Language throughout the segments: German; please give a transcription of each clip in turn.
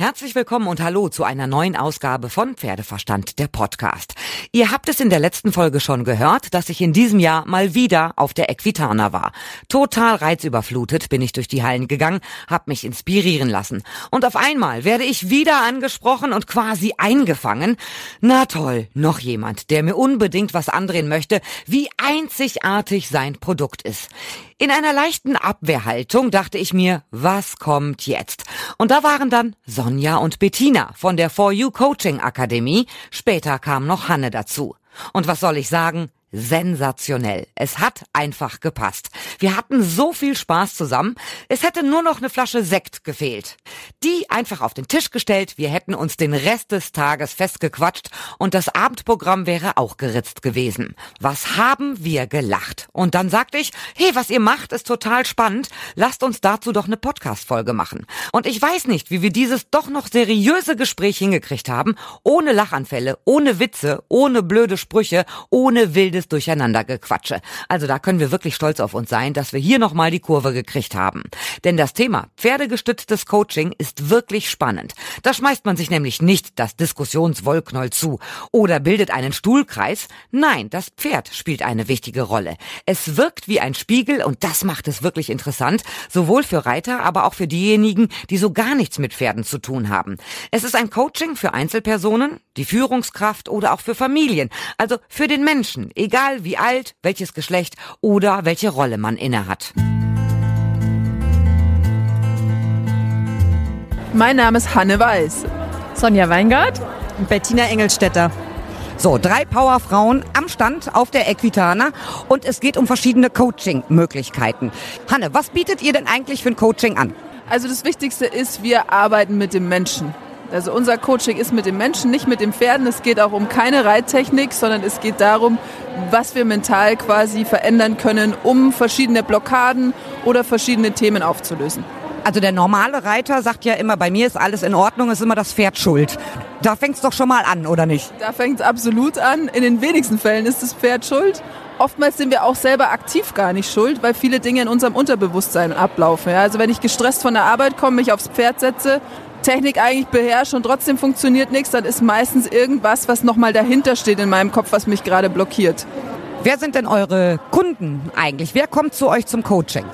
Herzlich willkommen und hallo zu einer neuen Ausgabe von Pferdeverstand, der Podcast. Ihr habt es in der letzten Folge schon gehört, dass ich in diesem Jahr mal wieder auf der Equitana war. Total reizüberflutet bin ich durch die Hallen gegangen, hab mich inspirieren lassen. Und auf einmal werde ich wieder angesprochen und quasi eingefangen. Na toll, noch jemand, der mir unbedingt was andrehen möchte, wie einzigartig sein Produkt ist. In einer leichten Abwehrhaltung dachte ich mir, was kommt jetzt? Und da waren dann Sonja und Bettina von der For You Coaching Akademie. Später kam noch Hanne dazu. Und was soll ich sagen? Sensationell. Es hat einfach gepasst. Wir hatten so viel Spaß zusammen. Es hätte nur noch eine Flasche Sekt gefehlt. Die einfach auf den Tisch gestellt. Wir hätten uns den Rest des Tages festgequatscht und das Abendprogramm wäre auch geritzt gewesen. Was haben wir gelacht? Und dann sagte ich, hey, was ihr macht, ist total spannend. Lasst uns dazu doch eine Podcast-Folge machen. Und ich weiß nicht, wie wir dieses doch noch seriöse Gespräch hingekriegt haben. Ohne Lachanfälle, ohne Witze, ohne blöde Sprüche, ohne wilde wildes Durcheinandergequatsche. Also da können wir wirklich stolz auf uns sein, dass wir hier nochmal die Kurve gekriegt haben. Denn das Thema pferdegestütztes Coaching ist wirklich spannend. Da schmeißt man sich nämlich nicht das Diskussionswollknoll zu oder bildet einen Stuhlkreis. Nein, das Pferd spielt eine wichtige Rolle. Es wirkt wie ein Spiegel und das macht es wirklich interessant, sowohl für Reiter, aber auch für diejenigen, die so gar nichts mit Pferden zu tun haben. Es ist ein Coaching für Einzelpersonen, die Führungskraft oder auch für Familien, also für den Menschen, egal wie alt, welches Geschlecht oder welche Rolle man innehat. Mein Name ist Hanne Weiß. Sonja Weingart. Und Bettina Engelstetter. So, drei Powerfrauen am Stand auf der Equitana und es geht um verschiedene Coaching-Möglichkeiten. Hanne, was bietet ihr denn eigentlich für ein Coaching an? Also das Wichtigste ist, wir arbeiten mit dem Menschen. Also unser Coaching ist mit dem Menschen, nicht mit den Pferden. Es geht auch um keine Reittechnik, sondern es geht darum, was wir mental quasi verändern können, um verschiedene Blockaden oder verschiedene Themen aufzulösen. Also der normale Reiter sagt ja immer, bei mir ist alles in Ordnung, ist immer das Pferd schuld. Da fängt es doch schon mal an, oder nicht? Da fängt es absolut an. In den wenigsten Fällen ist das Pferd schuld. Oftmals sind wir auch selber aktiv gar nicht schuld, weil viele Dinge in unserem Unterbewusstsein ablaufen. Ja, also wenn ich gestresst von der Arbeit komme, mich aufs Pferd setze, Technik eigentlich beherrsche und trotzdem funktioniert nichts, dann ist meistens irgendwas, was nochmal dahinter steht in meinem Kopf, was mich gerade blockiert. Wer sind denn eure Kunden eigentlich? Wer kommt zu euch zum Coaching?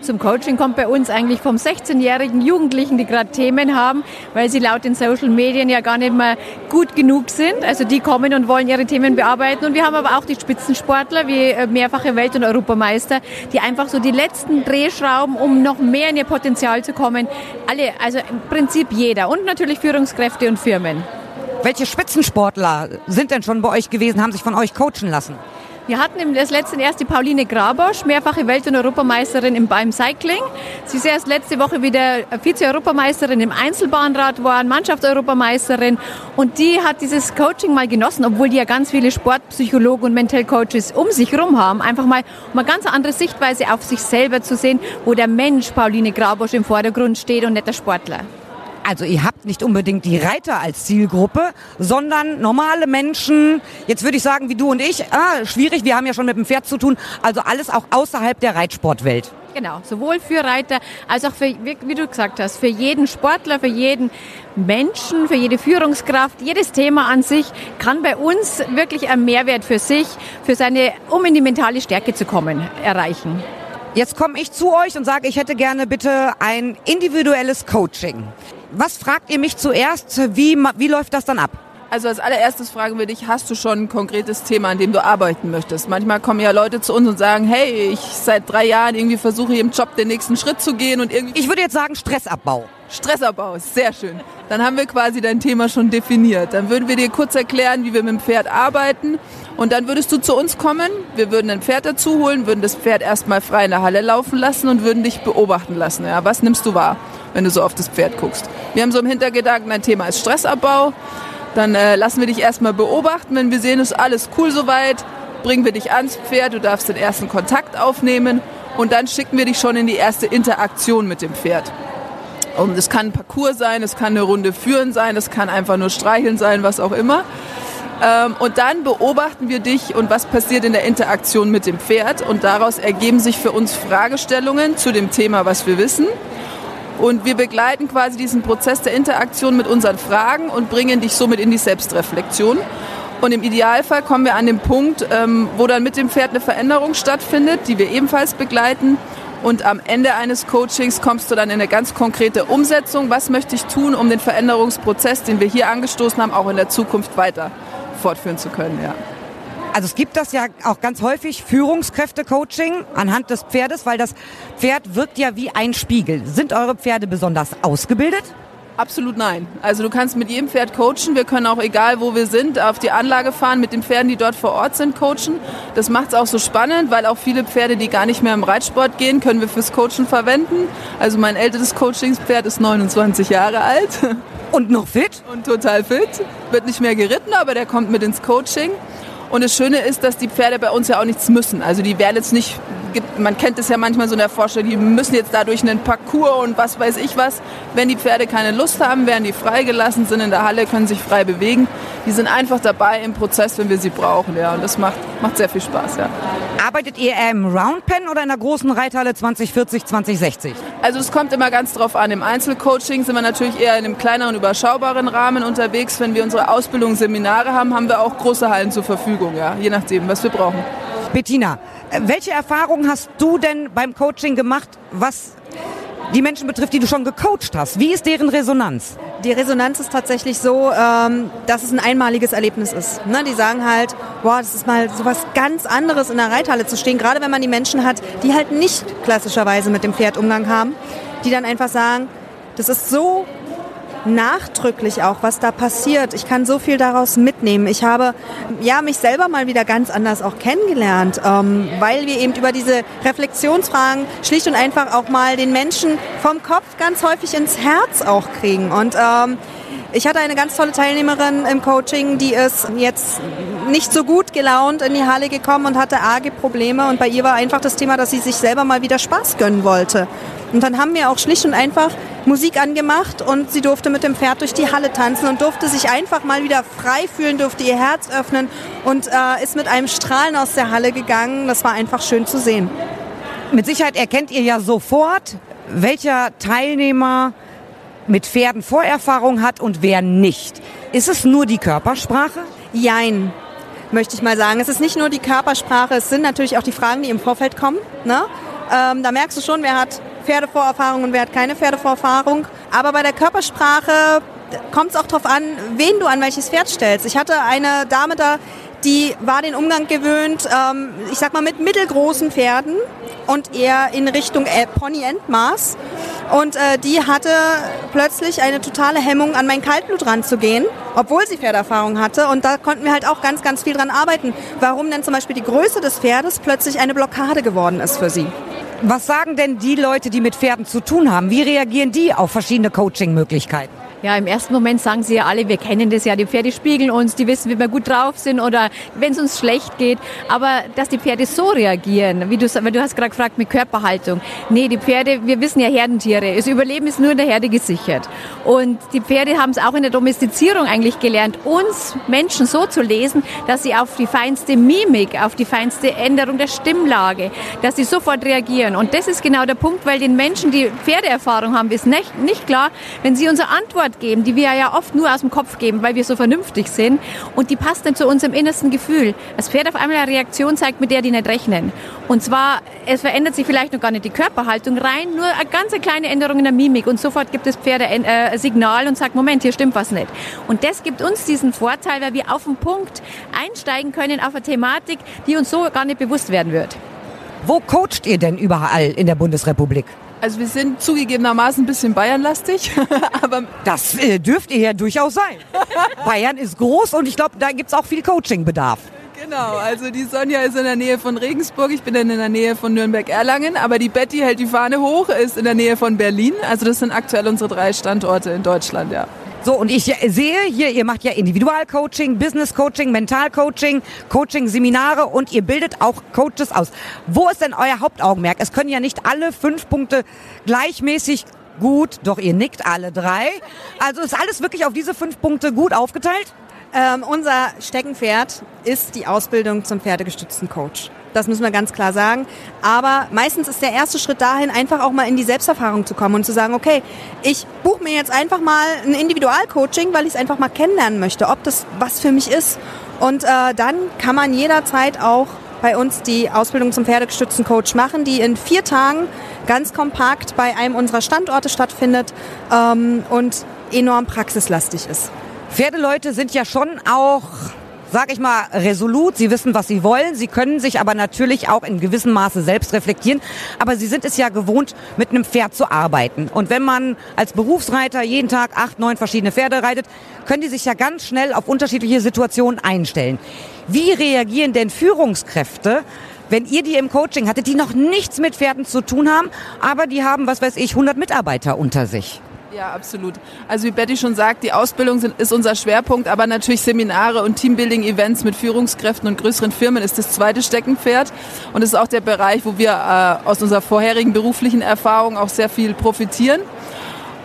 Zum Coaching kommt bei uns eigentlich vom 16-jährigen Jugendlichen, die gerade Themen haben, weil sie laut den Social Medien ja gar nicht mehr gut genug sind. Also die kommen und wollen ihre Themen bearbeiten. Und wir haben aber auch die Spitzensportler wie äh, mehrfache Welt- und Europameister, die einfach so die letzten Drehschrauben, um noch mehr in ihr Potenzial zu kommen. Alle, also im Prinzip jeder. Und natürlich Führungskräfte und Firmen. Welche Spitzensportler sind denn schon bei euch gewesen, haben sich von euch coachen lassen? Wir hatten im letzten erst die Pauline Grabosch, mehrfache Welt- und Europameisterin im, beim Cycling. Sie ist erst letzte Woche wieder Vize-Europameisterin im Einzelbahnrad geworden, Mannschaftseuropameisterin. Und die hat dieses Coaching mal genossen, obwohl die ja ganz viele Sportpsychologen und Mental Coaches um sich herum haben. Einfach mal um eine ganz andere Sichtweise auf sich selber zu sehen, wo der Mensch Pauline Grabosch im Vordergrund steht und nicht der Sportler. Also ihr habt nicht unbedingt die Reiter als Zielgruppe, sondern normale Menschen, jetzt würde ich sagen wie du und ich, ah, schwierig, wir haben ja schon mit dem Pferd zu tun, also alles auch außerhalb der Reitsportwelt. Genau, sowohl für Reiter als auch für, wie du gesagt hast, für jeden Sportler, für jeden Menschen, für jede Führungskraft, jedes Thema an sich kann bei uns wirklich einen Mehrwert für sich, für seine, um in die mentale Stärke zu kommen, erreichen. Jetzt komme ich zu euch und sage, ich hätte gerne bitte ein individuelles Coaching. Was fragt ihr mich zuerst? Wie, wie läuft das dann ab? Also als allererstes fragen wir dich, hast du schon ein konkretes Thema, an dem du arbeiten möchtest? Manchmal kommen ja Leute zu uns und sagen, hey, ich seit drei Jahren irgendwie versuche im Job den nächsten Schritt zu gehen und irgendwie... Ich würde jetzt sagen Stressabbau. Stressabbau, sehr schön. Dann haben wir quasi dein Thema schon definiert. Dann würden wir dir kurz erklären, wie wir mit dem Pferd arbeiten. Und dann würdest du zu uns kommen, wir würden ein Pferd dazu holen, würden das Pferd erstmal frei in der Halle laufen lassen und würden dich beobachten lassen. Ja, was nimmst du wahr, wenn du so auf das Pferd guckst? Wir haben so im Hintergedanken, dein Thema ist Stressabbau. Dann äh, lassen wir dich erstmal beobachten. Wenn wir sehen, ist alles cool soweit, bringen wir dich ans Pferd, du darfst den ersten Kontakt aufnehmen und dann schicken wir dich schon in die erste Interaktion mit dem Pferd. Und es kann ein Parcours sein, es kann eine Runde führen sein, es kann einfach nur streicheln sein, was auch immer. Ähm, und dann beobachten wir dich und was passiert in der Interaktion mit dem Pferd. Und daraus ergeben sich für uns Fragestellungen zu dem Thema, was wir wissen. Und wir begleiten quasi diesen Prozess der Interaktion mit unseren Fragen und bringen dich somit in die Selbstreflexion. Und im Idealfall kommen wir an den Punkt, ähm, wo dann mit dem Pferd eine Veränderung stattfindet, die wir ebenfalls begleiten. Und am Ende eines Coachings kommst du dann in eine ganz konkrete Umsetzung. Was möchte ich tun, um den Veränderungsprozess, den wir hier angestoßen haben, auch in der Zukunft weiter fortführen zu können? Ja. Also es gibt das ja auch ganz häufig, Führungskräfte-Coaching anhand des Pferdes, weil das Pferd wirkt ja wie ein Spiegel. Sind eure Pferde besonders ausgebildet? Absolut nein. Also du kannst mit jedem Pferd coachen. Wir können auch, egal wo wir sind, auf die Anlage fahren, mit den Pferden, die dort vor Ort sind, coachen. Das macht es auch so spannend, weil auch viele Pferde, die gar nicht mehr im Reitsport gehen, können wir fürs Coachen verwenden. Also mein ältestes Coachingspferd ist 29 Jahre alt. Und noch fit? Und total fit. Wird nicht mehr geritten, aber der kommt mit ins Coaching. Und das Schöne ist, dass die Pferde bei uns ja auch nichts müssen. Also die werden jetzt nicht man kennt es ja manchmal so in der Vorstellung, die müssen jetzt dadurch einen Parcours und was weiß ich was. Wenn die Pferde keine Lust haben, werden die freigelassen, sind in der Halle, können sich frei bewegen. Die sind einfach dabei im Prozess, wenn wir sie brauchen. Ja. Und das macht, macht sehr viel Spaß. Ja. Arbeitet ihr eher im Roundpen oder in der großen Reithalle 2040, 2060? Also es kommt immer ganz drauf an. Im Einzelcoaching sind wir natürlich eher in einem kleineren, überschaubaren Rahmen unterwegs. Wenn wir unsere Ausbildung, Seminare haben, haben wir auch große Hallen zur Verfügung. Ja. Je nachdem, was wir brauchen. Bettina, welche Erfahrungen hast du denn beim Coaching gemacht, was die Menschen betrifft, die du schon gecoacht hast? Wie ist deren Resonanz? Die Resonanz ist tatsächlich so, ähm, dass es ein einmaliges Erlebnis ist. Ne? Die sagen halt, boah, das ist mal so was ganz anderes in der Reithalle zu stehen, gerade wenn man die Menschen hat, die halt nicht klassischerweise mit dem Pferd Umgang haben, die dann einfach sagen, das ist so nachdrücklich auch, was da passiert. Ich kann so viel daraus mitnehmen. Ich habe ja mich selber mal wieder ganz anders auch kennengelernt, ähm, weil wir eben über diese Reflexionsfragen schlicht und einfach auch mal den Menschen vom Kopf ganz häufig ins Herz auch kriegen. Und ähm, ich hatte eine ganz tolle Teilnehmerin im Coaching, die ist jetzt nicht so gut gelaunt in die Halle gekommen und hatte arge Probleme. Und bei ihr war einfach das Thema, dass sie sich selber mal wieder Spaß gönnen wollte. Und dann haben wir auch schlicht und einfach Musik angemacht und sie durfte mit dem Pferd durch die Halle tanzen und durfte sich einfach mal wieder frei fühlen, durfte ihr Herz öffnen und äh, ist mit einem Strahlen aus der Halle gegangen. Das war einfach schön zu sehen. Mit Sicherheit erkennt ihr ja sofort, welcher Teilnehmer mit Pferden Vorerfahrung hat und wer nicht. Ist es nur die Körpersprache? Jein, möchte ich mal sagen. Es ist nicht nur die Körpersprache, es sind natürlich auch die Fragen, die im Vorfeld kommen. Ne? Ähm, da merkst du schon, wer hat Pferdevorerfahrung und wer hat keine Pferdevorerfahrung. Aber bei der Körpersprache kommt es auch darauf an, wen du an welches Pferd stellst. Ich hatte eine Dame da, die war den Umgang gewöhnt, ähm, ich sag mal mit mittelgroßen Pferden und eher in Richtung äh, Pony-Endmaß. Und äh, die hatte plötzlich eine totale Hemmung, an mein Kaltblut ranzugehen, obwohl sie Pferderfahrung hatte. Und da konnten wir halt auch ganz, ganz viel dran arbeiten. Warum denn zum Beispiel die Größe des Pferdes plötzlich eine Blockade geworden ist für sie. Was sagen denn die Leute, die mit Pferden zu tun haben? Wie reagieren die auf verschiedene Coaching-Möglichkeiten? Ja, im ersten Moment sagen sie ja alle, wir kennen das ja, die Pferde spiegeln uns, die wissen, wie wir gut drauf sind oder wenn es uns schlecht geht. Aber dass die Pferde so reagieren, wie du, weil du hast gerade gefragt mit Körperhaltung. Nee, die Pferde, wir wissen ja Herdentiere, das Überleben ist nur in der Herde gesichert. Und die Pferde haben es auch in der Domestizierung eigentlich gelernt, uns Menschen so zu lesen, dass sie auf die feinste Mimik, auf die feinste Änderung der Stimmlage, dass sie sofort reagieren. Und das ist genau der Punkt, weil den Menschen, die Pferdeerfahrung haben, ist nicht, nicht klar, wenn sie unsere Antwort geben, die wir ja oft nur aus dem Kopf geben, weil wir so vernünftig sind und die passt dann zu unserem innersten Gefühl. Das Pferd auf einmal eine Reaktion zeigt, mit der die nicht rechnen. Und zwar, es verändert sich vielleicht noch gar nicht die Körperhaltung rein, nur eine ganz kleine Änderung in der Mimik und sofort gibt das Pferd ein äh, Signal und sagt, Moment, hier stimmt was nicht. Und das gibt uns diesen Vorteil, weil wir auf den Punkt einsteigen können auf eine Thematik, die uns so gar nicht bewusst werden wird. Wo coacht ihr denn überall in der Bundesrepublik? Also wir sind zugegebenermaßen ein bisschen Bayernlastig, aber das äh, dürft ihr ja durchaus sein. Bayern ist groß und ich glaube, da gibt es auch viel Coachingbedarf. Genau, also die Sonja ist in der Nähe von Regensburg, ich bin dann in der Nähe von Nürnberg-Erlangen, aber die Betty hält die Fahne hoch, ist in der Nähe von Berlin. Also das sind aktuell unsere drei Standorte in Deutschland, ja. So, und ich sehe hier, ihr macht ja Individualcoaching, Business-Coaching, Mental-Coaching, Coaching-Seminare und ihr bildet auch Coaches aus. Wo ist denn euer Hauptaugenmerk? Es können ja nicht alle fünf Punkte gleichmäßig gut, doch ihr nickt alle drei. Also ist alles wirklich auf diese fünf Punkte gut aufgeteilt? Ähm, unser Steckenpferd ist die Ausbildung zum pferdegestützten Coach. Das müssen wir ganz klar sagen. Aber meistens ist der erste Schritt dahin, einfach auch mal in die Selbsterfahrung zu kommen und zu sagen, okay, ich buche mir jetzt einfach mal ein Individualcoaching, weil ich es einfach mal kennenlernen möchte, ob das was für mich ist. Und äh, dann kann man jederzeit auch bei uns die Ausbildung zum pferdegestützten Coach machen, die in vier Tagen ganz kompakt bei einem unserer Standorte stattfindet ähm, und enorm praxislastig ist. Pferdeleute sind ja schon auch sag ich mal, resolut. Sie wissen, was sie wollen. Sie können sich aber natürlich auch in gewissem Maße selbst reflektieren. Aber sie sind es ja gewohnt, mit einem Pferd zu arbeiten. Und wenn man als Berufsreiter jeden Tag acht, neun verschiedene Pferde reitet, können die sich ja ganz schnell auf unterschiedliche Situationen einstellen. Wie reagieren denn Führungskräfte, wenn ihr die im Coaching hattet, die noch nichts mit Pferden zu tun haben, aber die haben, was weiß ich, 100 Mitarbeiter unter sich? Ja, absolut. Also wie Betty schon sagt, die Ausbildung sind, ist unser Schwerpunkt, aber natürlich Seminare und Teambuilding-Events mit Führungskräften und größeren Firmen ist das zweite Steckenpferd. Und ist auch der Bereich, wo wir äh, aus unserer vorherigen beruflichen Erfahrung auch sehr viel profitieren.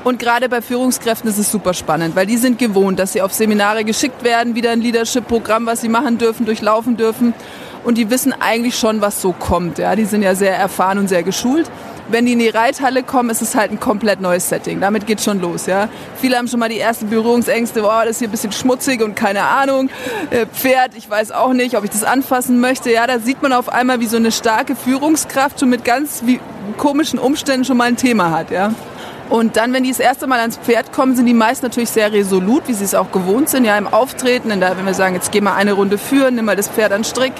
Und gerade bei Führungskräften ist es super spannend, weil die sind gewohnt, dass sie auf Seminare geschickt werden, wieder ein Leadership-Programm, was sie machen dürfen, durchlaufen dürfen. Und die wissen eigentlich schon, was so kommt. Ja, die sind ja sehr erfahren und sehr geschult wenn die in die Reithalle kommen, ist es halt ein komplett neues Setting. Damit geht schon los, ja. Viele haben schon mal die ersten Berührungsängste, boah, das ist hier ein bisschen schmutzig und keine Ahnung. Äh, Pferd, ich weiß auch nicht, ob ich das anfassen möchte. Ja, da sieht man auf einmal, wie so eine starke Führungskraft schon mit ganz komischen Umständen schon mal ein Thema hat, ja. Und dann, wenn die das erste Mal ans Pferd kommen, sind die meist natürlich sehr resolut, wie sie es auch gewohnt sind, ja, im Auftreten. Der, wenn wir sagen, jetzt geh mal eine Runde führen, nimm mal das Pferd an Strick,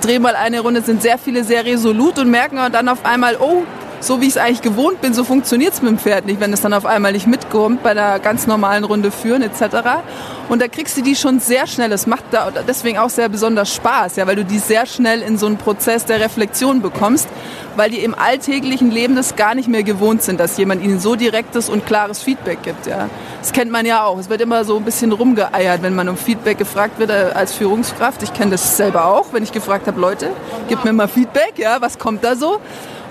dreh mal eine Runde, sind sehr viele sehr resolut und merken dann auf einmal, oh, so wie ich es eigentlich gewohnt bin, so funktioniert es mit dem Pferd nicht, wenn es dann auf einmal nicht mitkommt bei einer ganz normalen Runde führen etc. Und da kriegst du die schon sehr schnell. Es macht da deswegen auch sehr besonders Spaß, ja, weil du die sehr schnell in so einen Prozess der Reflexion bekommst, weil die im alltäglichen Leben das gar nicht mehr gewohnt sind, dass jemand ihnen so direktes und klares Feedback gibt. Ja. Das kennt man ja auch. Es wird immer so ein bisschen rumgeeiert, wenn man um Feedback gefragt wird äh, als Führungskraft. Ich kenne das selber auch, wenn ich gefragt habe, Leute, gib mir mal Feedback, ja, was kommt da so?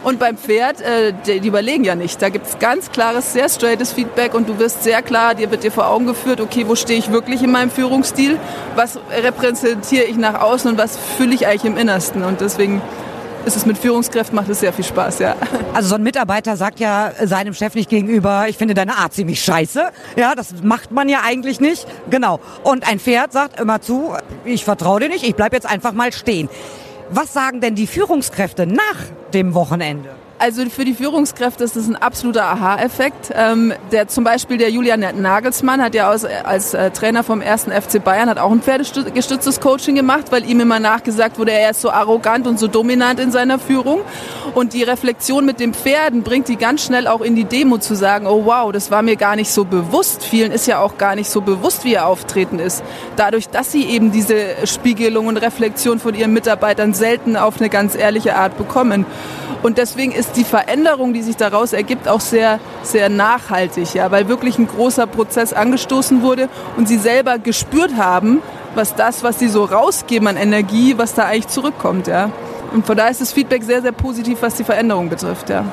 Und beim Pferd, äh, die, überlegen ja nicht. Da gibt es ganz klares, sehr straightes Feedback und du wirst sehr klar, dir wird dir vor Augen geführt, okay, wo stehe ich wirklich in meinem Führungsstil? Was repräsentiere ich nach außen und was fühle ich eigentlich im Innersten? Und deswegen ist es mit Führungskräften, macht es sehr viel Spaß, ja. Also so ein Mitarbeiter sagt ja seinem Chef nicht gegenüber, ich finde deine Art ziemlich scheiße. Ja, das macht man ja eigentlich nicht. Genau. Und ein Pferd sagt immer zu, ich vertraue dir nicht, ich bleib jetzt einfach mal stehen. Was sagen denn die Führungskräfte nach dem Wochenende? Also für die Führungskräfte ist das ein absoluter Aha-Effekt. Ähm, der zum Beispiel der Julian Nagelsmann hat ja aus, als äh, Trainer vom ersten FC Bayern hat auch ein pferdegestütztes Coaching gemacht, weil ihm immer nachgesagt wurde, er ist so arrogant und so dominant in seiner Führung. Und die Reflexion mit den Pferden bringt die ganz schnell auch in die Demo zu sagen, oh wow, das war mir gar nicht so bewusst. Vielen ist ja auch gar nicht so bewusst, wie ihr Auftreten ist. Dadurch, dass sie eben diese Spiegelung und Reflexion von ihren Mitarbeitern selten auf eine ganz ehrliche Art bekommen. Und deswegen ist die Veränderung, die sich daraus ergibt, auch sehr, sehr nachhaltig, ja, weil wirklich ein großer Prozess angestoßen wurde und sie selber gespürt haben, was das, was sie so rausgeben an Energie, was da eigentlich zurückkommt, ja. Und von daher ist das Feedback sehr, sehr positiv, was die Veränderung betrifft, ja.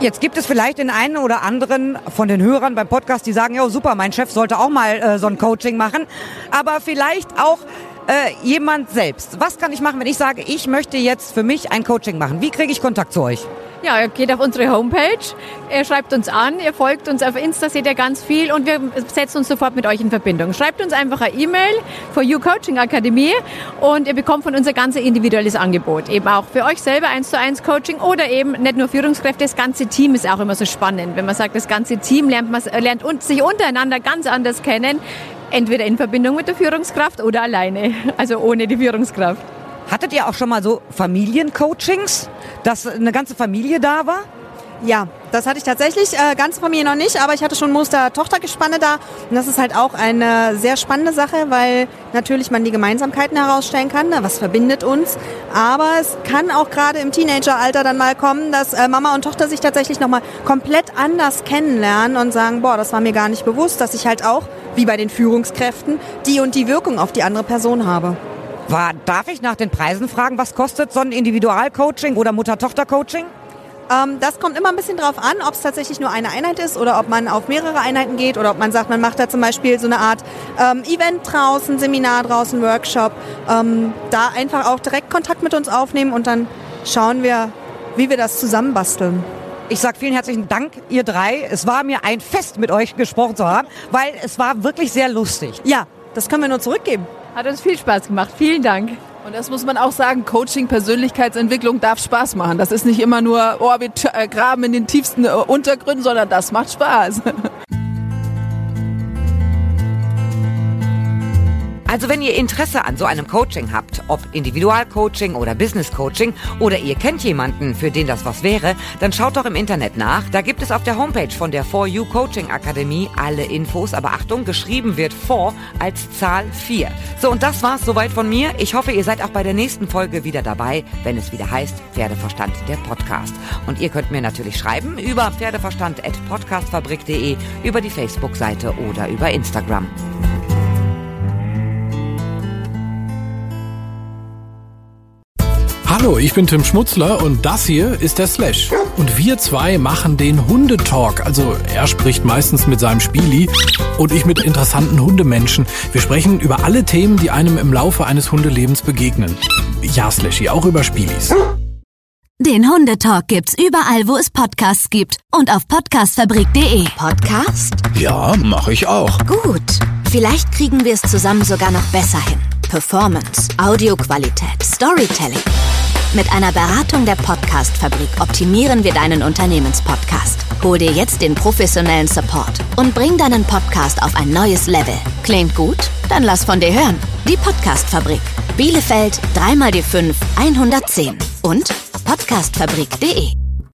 Jetzt gibt es vielleicht den einen oder anderen von den Hörern beim Podcast, die sagen, ja super, mein Chef sollte auch mal äh, so ein Coaching machen. Aber vielleicht auch äh, jemand selbst. Was kann ich machen, wenn ich sage, ich möchte jetzt für mich ein Coaching machen? Wie kriege ich Kontakt zu euch? Ja, ihr geht auf unsere Homepage, ihr schreibt uns an, ihr folgt uns auf Insta, seht ihr ganz viel und wir setzen uns sofort mit euch in Verbindung. Schreibt uns einfach eine E-Mail for You Coaching Akademie und ihr bekommt von uns ein ganz individuelles Angebot. Eben auch für euch selber eins zu eins Coaching oder eben nicht nur Führungskräfte, das ganze Team ist auch immer so spannend. Wenn man sagt, das ganze Team lernt, man, lernt sich untereinander ganz anders kennen, entweder in Verbindung mit der Führungskraft oder alleine, also ohne die Führungskraft. Hattet ihr auch schon mal so Familiencoachings, dass eine ganze Familie da war? Ja, das hatte ich tatsächlich, äh, ganze Familie noch nicht, aber ich hatte schon Muster-Tochter-Gespanne da. Und das ist halt auch eine sehr spannende Sache, weil natürlich man die Gemeinsamkeiten herausstellen kann, ne, was verbindet uns. Aber es kann auch gerade im Teenageralter dann mal kommen, dass äh, Mama und Tochter sich tatsächlich nochmal komplett anders kennenlernen und sagen, boah, das war mir gar nicht bewusst, dass ich halt auch, wie bei den Führungskräften, die und die Wirkung auf die andere Person habe. War, darf ich nach den Preisen fragen, was kostet so ein Individualcoaching oder Mutter-Tochter-Coaching? Ähm, das kommt immer ein bisschen drauf an, ob es tatsächlich nur eine Einheit ist oder ob man auf mehrere Einheiten geht oder ob man sagt, man macht da zum Beispiel so eine Art ähm, Event draußen, Seminar draußen, Workshop. Ähm, da einfach auch direkt Kontakt mit uns aufnehmen und dann schauen wir, wie wir das zusammenbasteln. Ich sage vielen herzlichen Dank, ihr drei. Es war mir ein Fest, mit euch gesprochen zu haben, weil es war wirklich sehr lustig. Ja, das können wir nur zurückgeben. Hat uns viel Spaß gemacht. Vielen Dank. Und das muss man auch sagen, Coaching, Persönlichkeitsentwicklung darf Spaß machen. Das ist nicht immer nur, oh, wir äh, graben in den tiefsten äh, Untergründen, sondern das macht Spaß. Also wenn ihr Interesse an so einem Coaching habt, ob Individualcoaching oder Business Coaching oder ihr kennt jemanden, für den das was wäre, dann schaut doch im Internet nach. Da gibt es auf der Homepage von der For You Coaching Akademie alle Infos. Aber Achtung, geschrieben wird For als Zahl 4. So, und das war's soweit von mir. Ich hoffe, ihr seid auch bei der nächsten Folge wieder dabei, wenn es wieder heißt Pferdeverstand, der Podcast. Und ihr könnt mir natürlich schreiben über pferdeverstand.podcastfabrik.de, über die Facebook-Seite oder über Instagram. Hallo, ich bin Tim Schmutzler und das hier ist der Slash. Und wir zwei machen den Hundetalk. Also er spricht meistens mit seinem Spieli und ich mit interessanten Hundemenschen. Wir sprechen über alle Themen, die einem im Laufe eines Hundelebens begegnen. Ja, Slashy, auch über Spielis. Den Hundetalk gibt's überall, wo es Podcasts gibt und auf podcastfabrik.de. Podcast? Ja, mache ich auch. Gut. Vielleicht kriegen wir es zusammen sogar noch besser hin. Performance, Audioqualität, Storytelling. Mit einer Beratung der Podcast-Fabrik optimieren wir deinen Unternehmenspodcast. Hol dir jetzt den professionellen Support und bring deinen Podcast auf ein neues Level. Klingt gut? Dann lass von dir hören. Die Podcast-Fabrik. Bielefeld 3 die 5 110 und podcastfabrik.de.